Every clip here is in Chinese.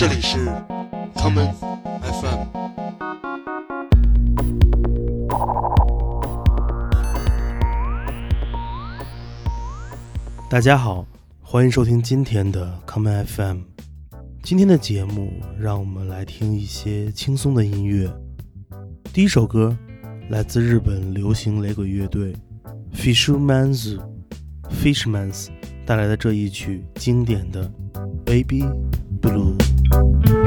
这里是 common FM。大家好，欢迎收听今天的 common FM。今天的节目，让我们来听一些轻松的音乐。第一首歌来自日本流行雷鬼乐队 Fishman's Fishman's 带来的这一曲经典的 Baby Blue。真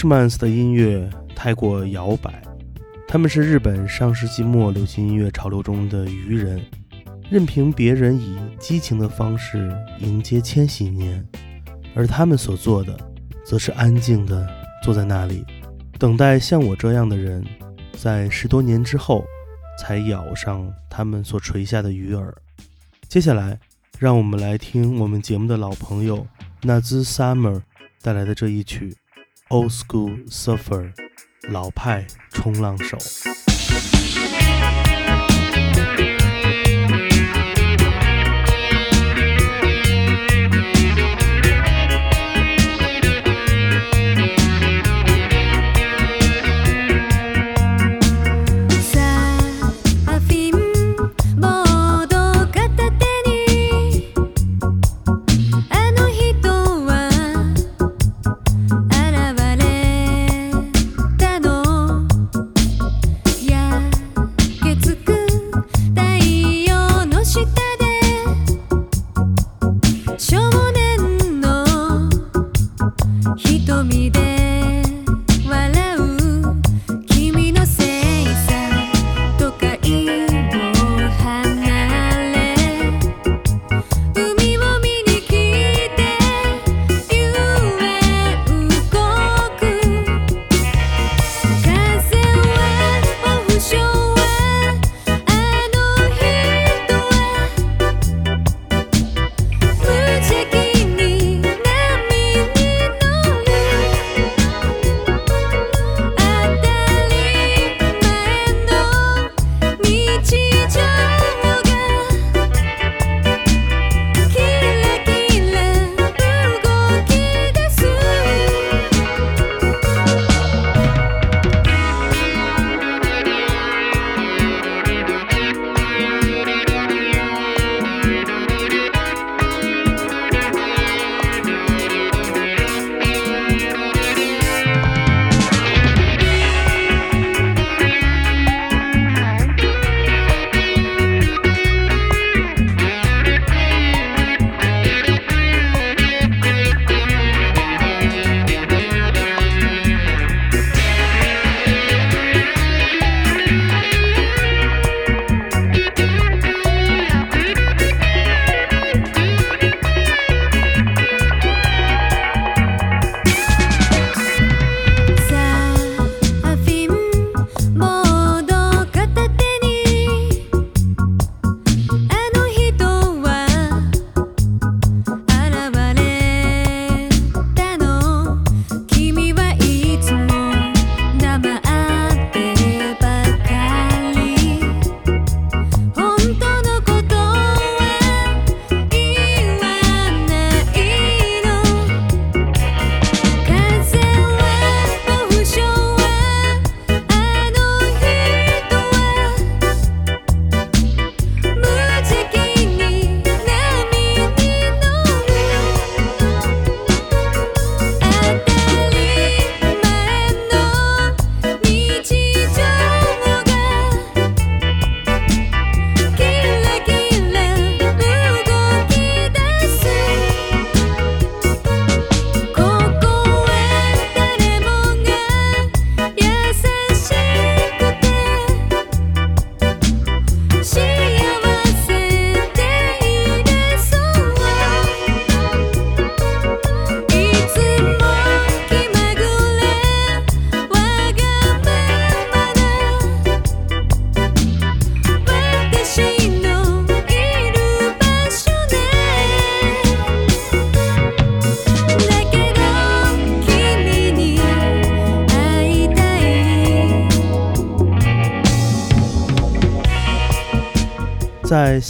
Fishmans 的音乐太过摇摆，他们是日本上世纪末流行音乐潮流中的愚人，任凭别人以激情的方式迎接千禧年，而他们所做的，则是安静地坐在那里，等待像我这样的人，在十多年之后，才咬上他们所垂下的鱼饵。接下来，让我们来听我们节目的老朋友纳兹 Summer 带来的这一曲《Old School Surfer》，老派冲浪手。瞳で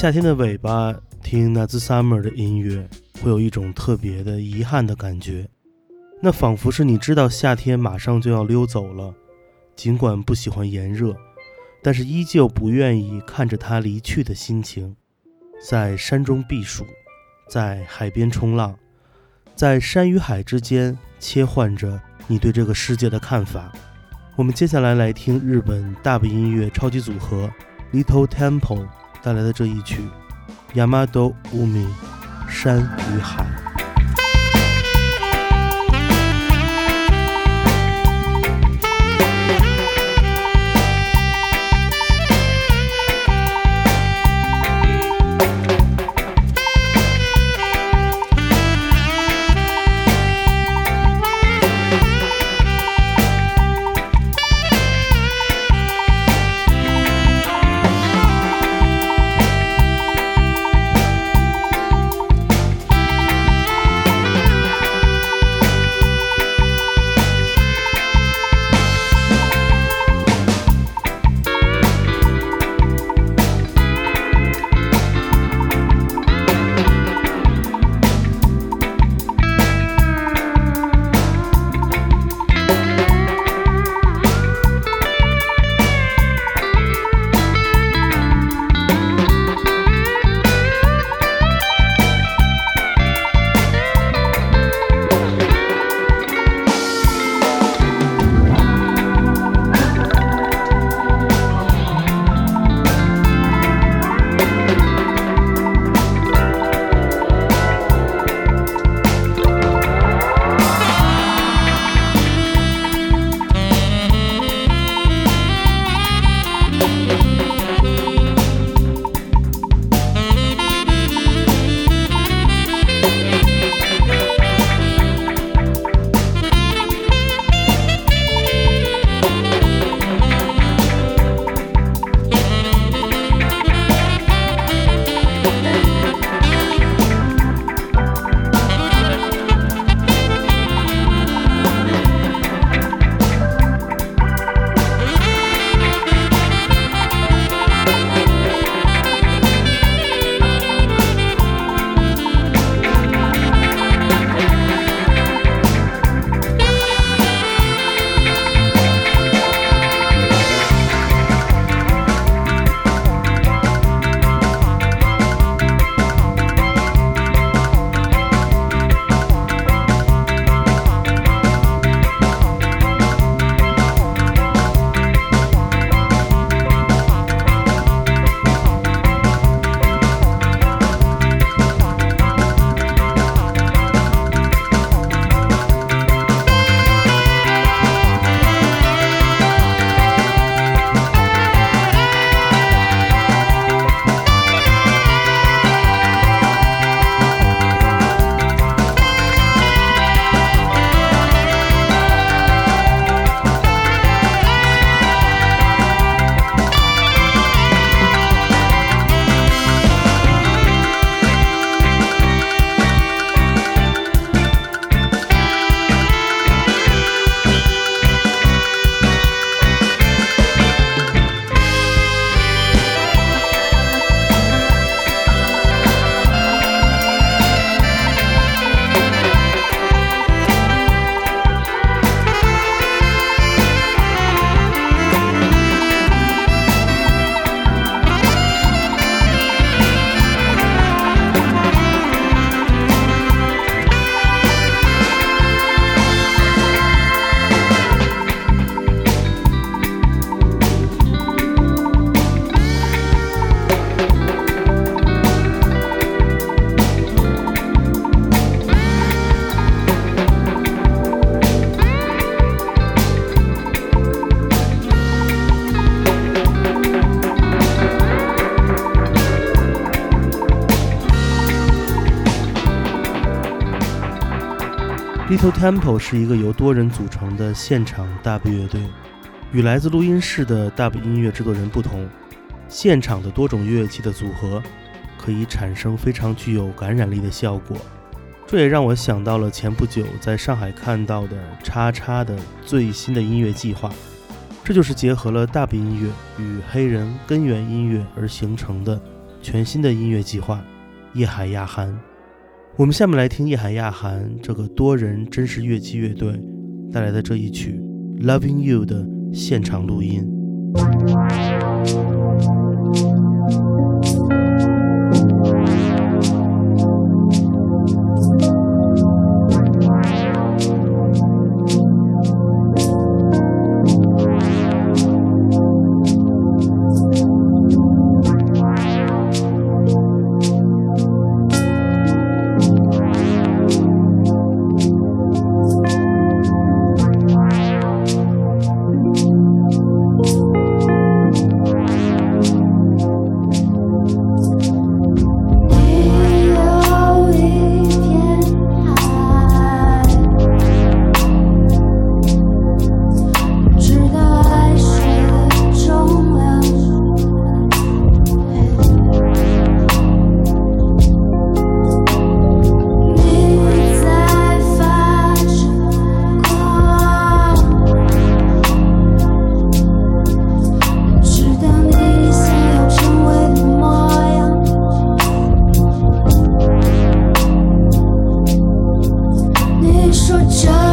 夏天的尾巴听 Naz Summer 的音乐，会有一种特别的遗憾的感觉。那仿佛是你知道夏天马上就要溜走了，尽管不喜欢炎热，但是依旧不愿意看着它离去的心情。在山中避暑，在海边冲浪，在山与海之间切换着你对这个世界的看法。我们接下来来听日本大部音乐超级组合 Little Temple 带来的这一曲《Yamado Umi》山与海。Little Temple 是一个由多人组成的现场 dub 乐队，与来自录音室的 dub 音乐制作人不同，现场的多种乐器的组合可以产生非常具有感染力的效果。这也让我想到了前不久在上海看到的叉叉的最新的音乐计划，这就是结合了 dub 音乐与黑人根源音乐而形成的全新的音乐计划——夜海亚寒。我们下面来听叶海亚涵这个多人真实乐器乐队带来的这一曲《Loving You》的现场录音。说着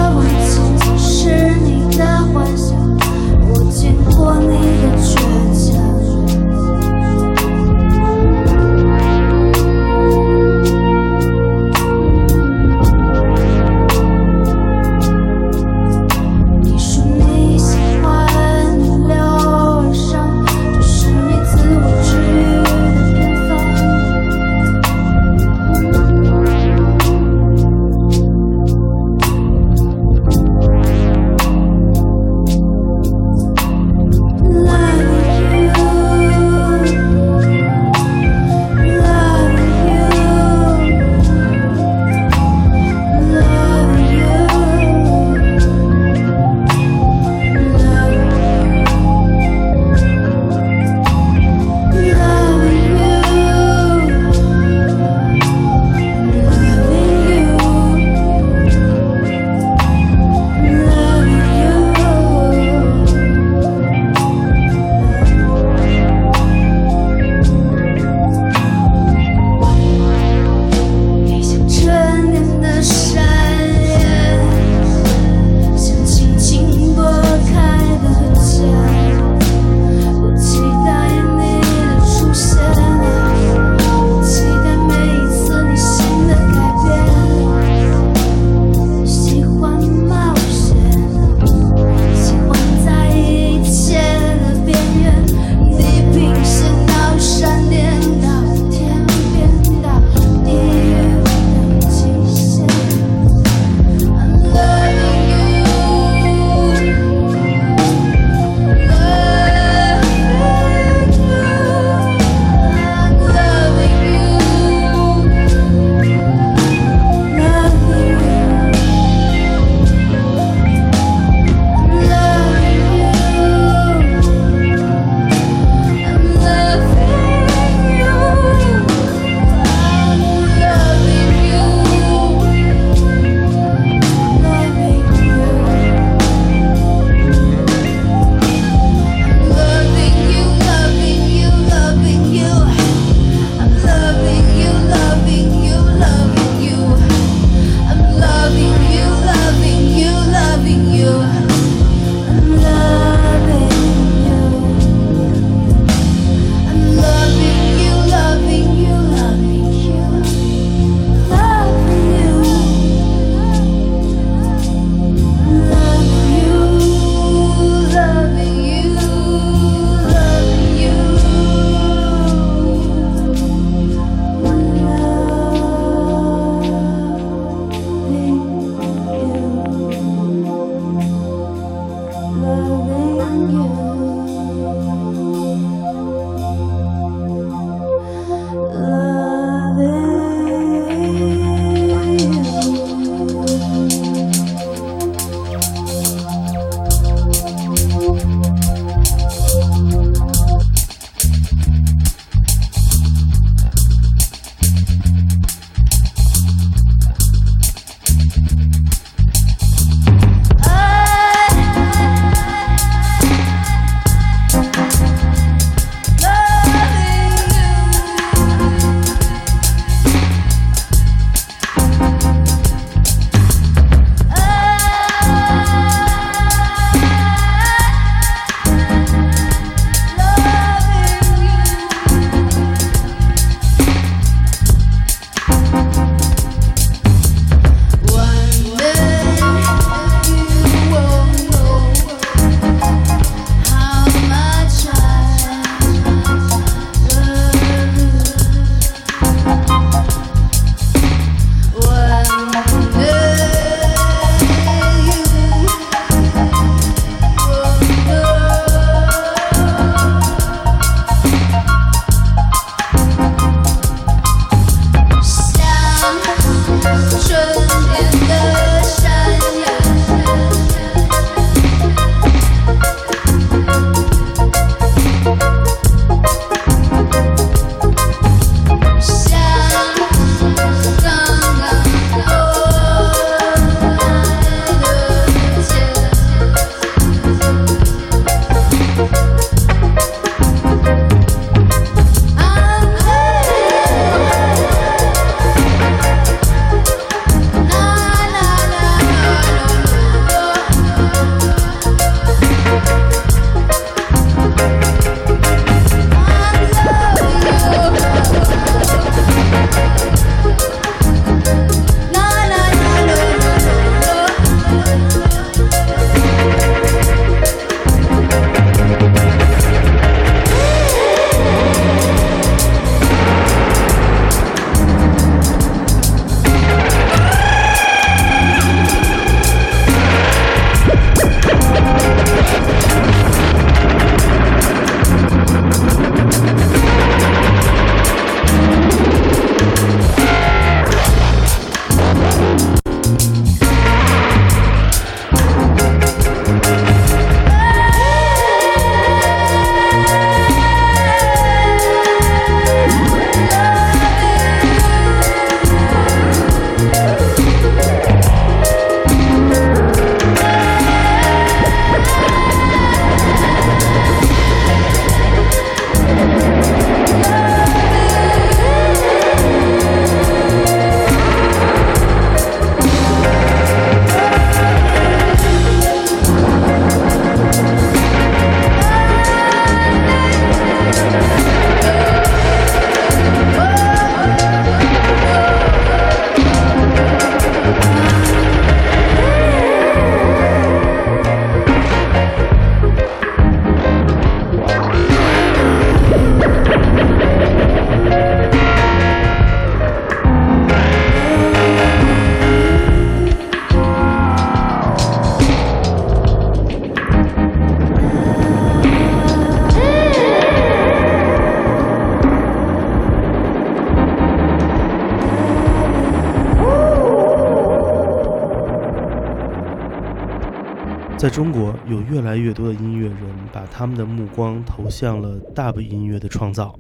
在中国，有越来越多的音乐人把他们的目光投向了 Dub 音乐的创造。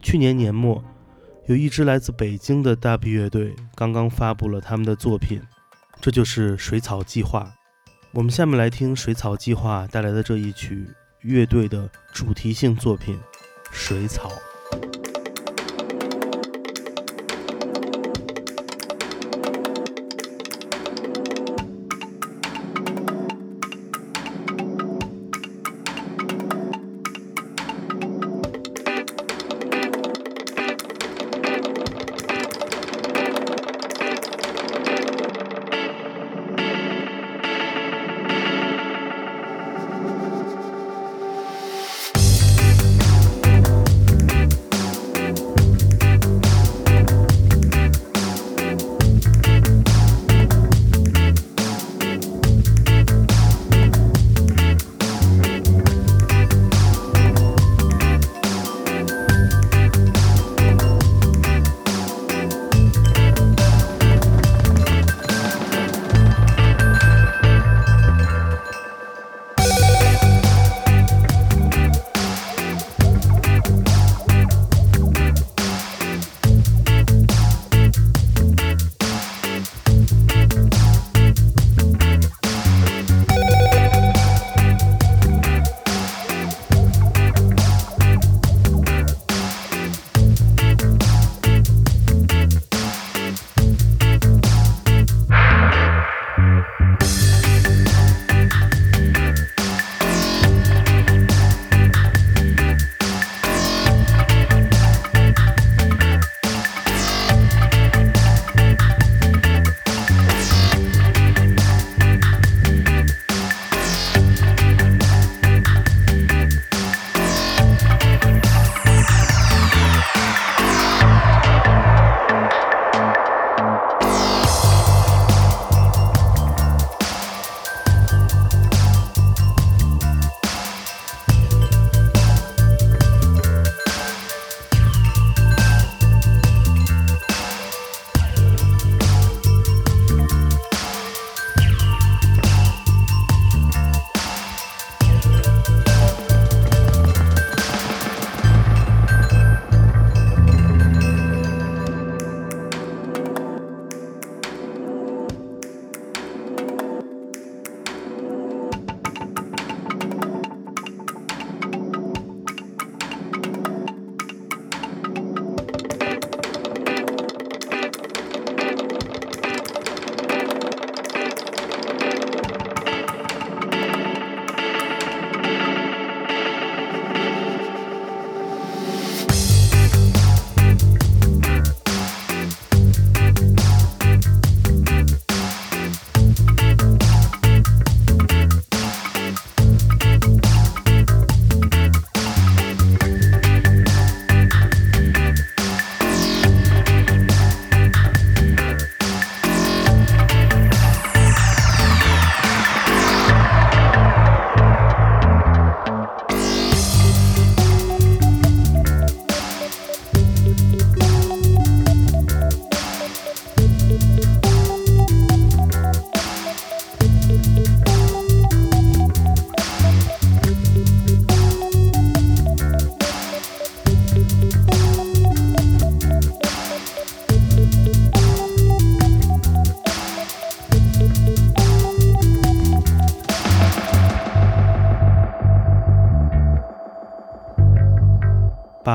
去年年末，有一支来自北京的 Dub 乐队刚刚发布了他们的作品，这就是水草计划。我们下面来听水草计划带来的这一曲乐队的主题性作品《水草》。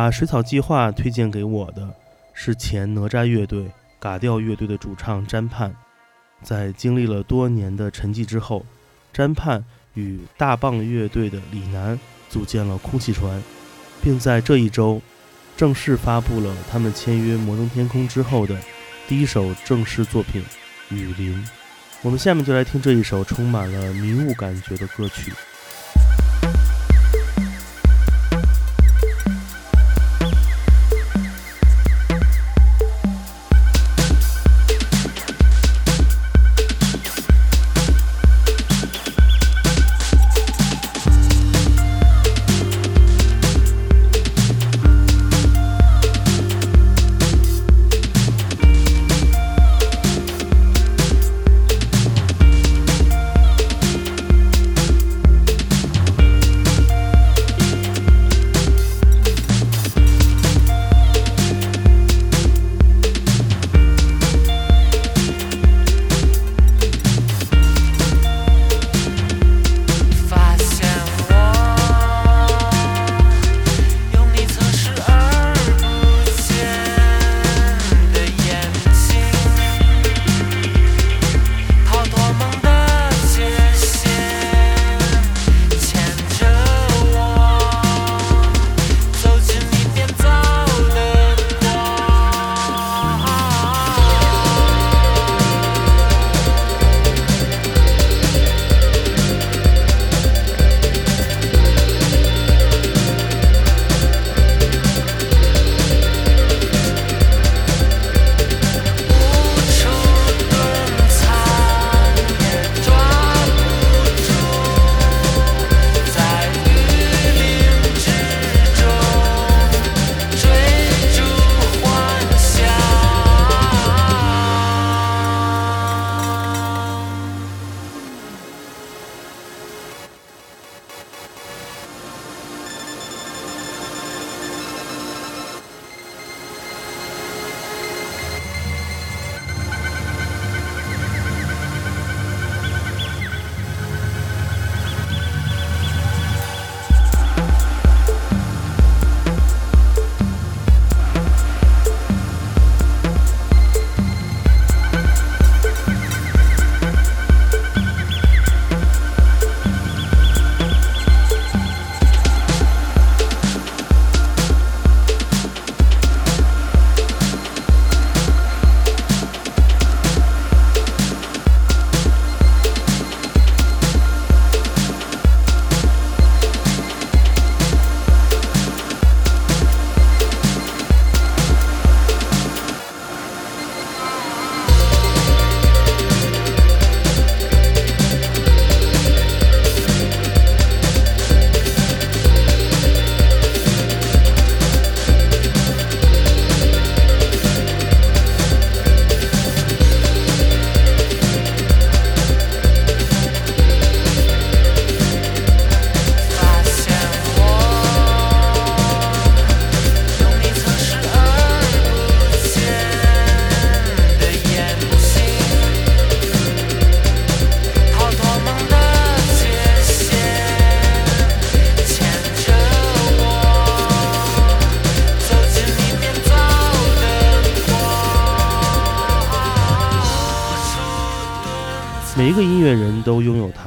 把水草计划推荐给我的是前哪吒乐队嘎调乐队的主唱詹盼。在经历了多年的沉寂之后，詹盼与大棒乐队的李楠组建了空气船，并在这一周正式发布了他们签约摩登天空之后的第一首正式作品《雨林》。我们下面就来听这一首充满了迷雾感觉的歌曲。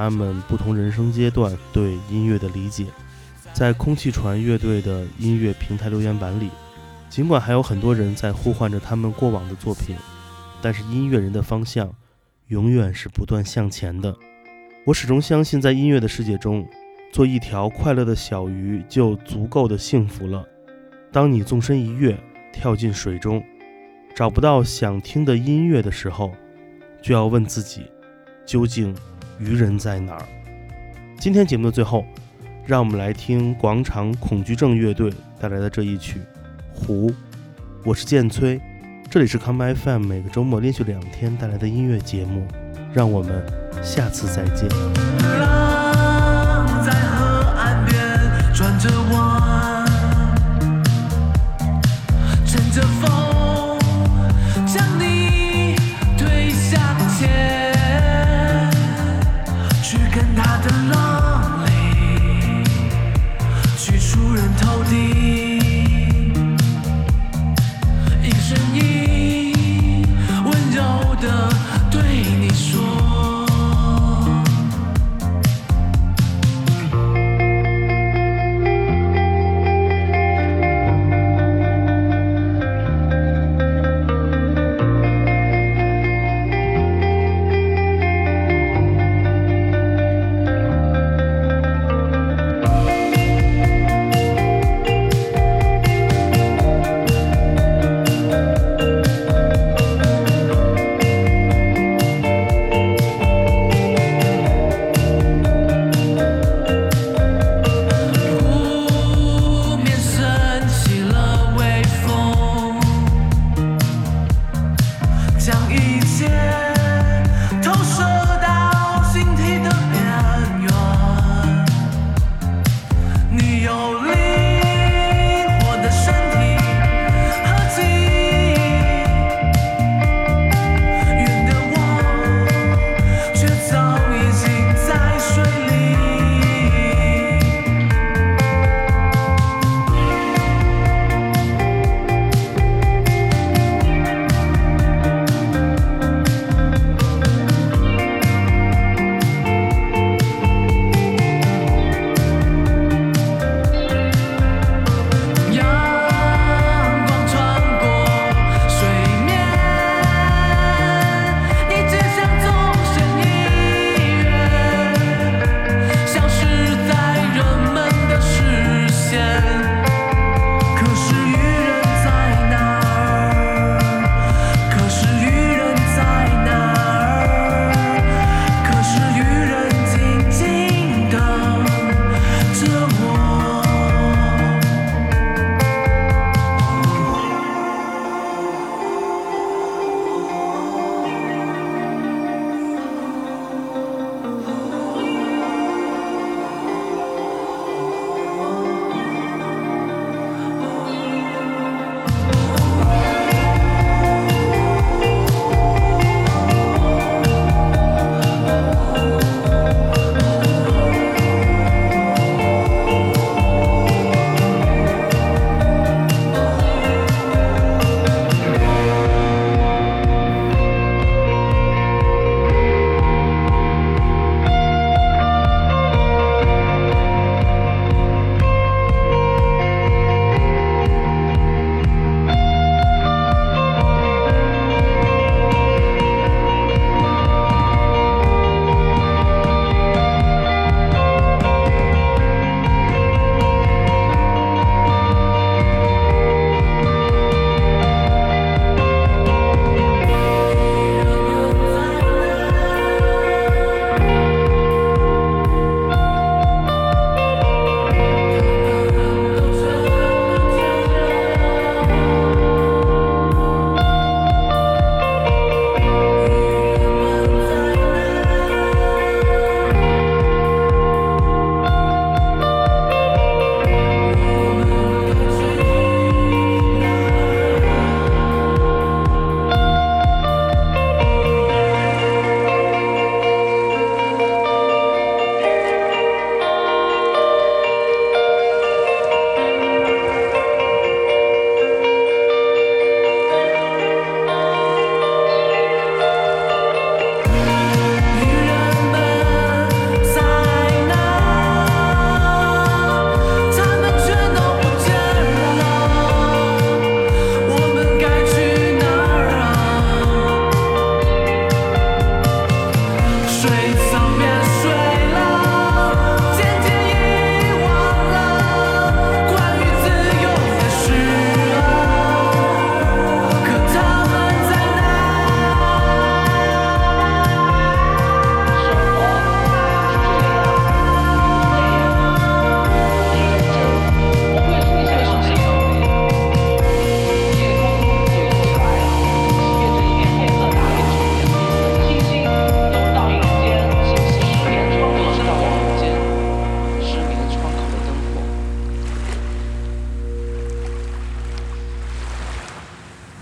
他们不同人生阶段对音乐的理解。在空气船乐队的音乐平台留言板里，尽管还有很多人在呼唤着他们过往的作品，但是音乐人的方向永远是不断向前的。我始终相信，在音乐的世界中，做一条快乐的小鱼就足够的幸福了。当你纵身一跃，跳进水中，找不到想听的音乐的时候，就要问自己，究竟愚人在哪儿？今天节目的最后，让我们来听广场恐惧症乐队带来的这一曲《湖》。我是剑崔，这里是 Come FM，每个周末连续两天带来的音乐节目。让我们下次再见。